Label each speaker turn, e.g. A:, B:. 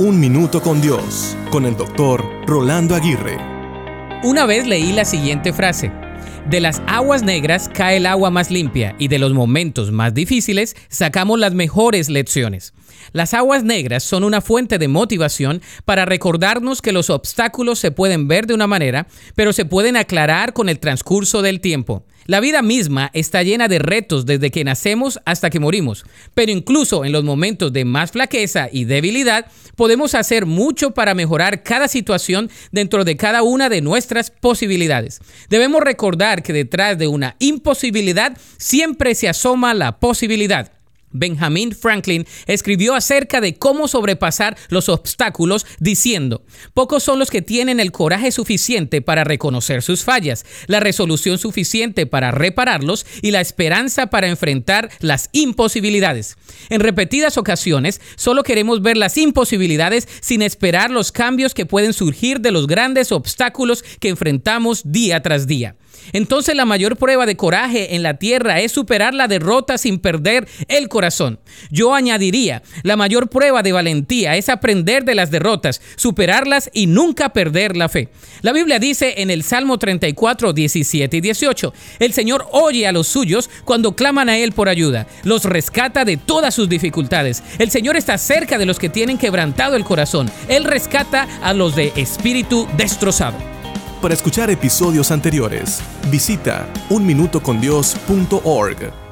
A: Un Minuto con Dios, con el doctor Rolando Aguirre.
B: Una vez leí la siguiente frase. De las aguas negras cae el agua más limpia y de los momentos más difíciles sacamos las mejores lecciones. Las aguas negras son una fuente de motivación para recordarnos que los obstáculos se pueden ver de una manera, pero se pueden aclarar con el transcurso del tiempo. La vida misma está llena de retos desde que nacemos hasta que morimos, pero incluso en los momentos de más flaqueza y debilidad podemos hacer mucho para mejorar cada situación dentro de cada una de nuestras posibilidades. Debemos recordar que detrás de una imposibilidad siempre se asoma la posibilidad. Benjamin Franklin escribió acerca de cómo sobrepasar los obstáculos diciendo, pocos son los que tienen el coraje suficiente para reconocer sus fallas, la resolución suficiente para repararlos y la esperanza para enfrentar las imposibilidades. En repetidas ocasiones, solo queremos ver las imposibilidades sin esperar los cambios que pueden surgir de los grandes obstáculos que enfrentamos día tras día. Entonces la mayor prueba de coraje en la tierra es superar la derrota sin perder el Yo añadiría, la mayor prueba de valentía es aprender de las derrotas, superarlas y nunca perder la fe. La Biblia dice en el Salmo 34, 17 y 18, el Señor oye a los suyos cuando claman a Él por ayuda, los rescata de todas sus dificultades. El Señor está cerca de los que tienen quebrantado el corazón. Él rescata a los de espíritu destrozado.
A: Para escuchar episodios anteriores, visita unminutocondios.org.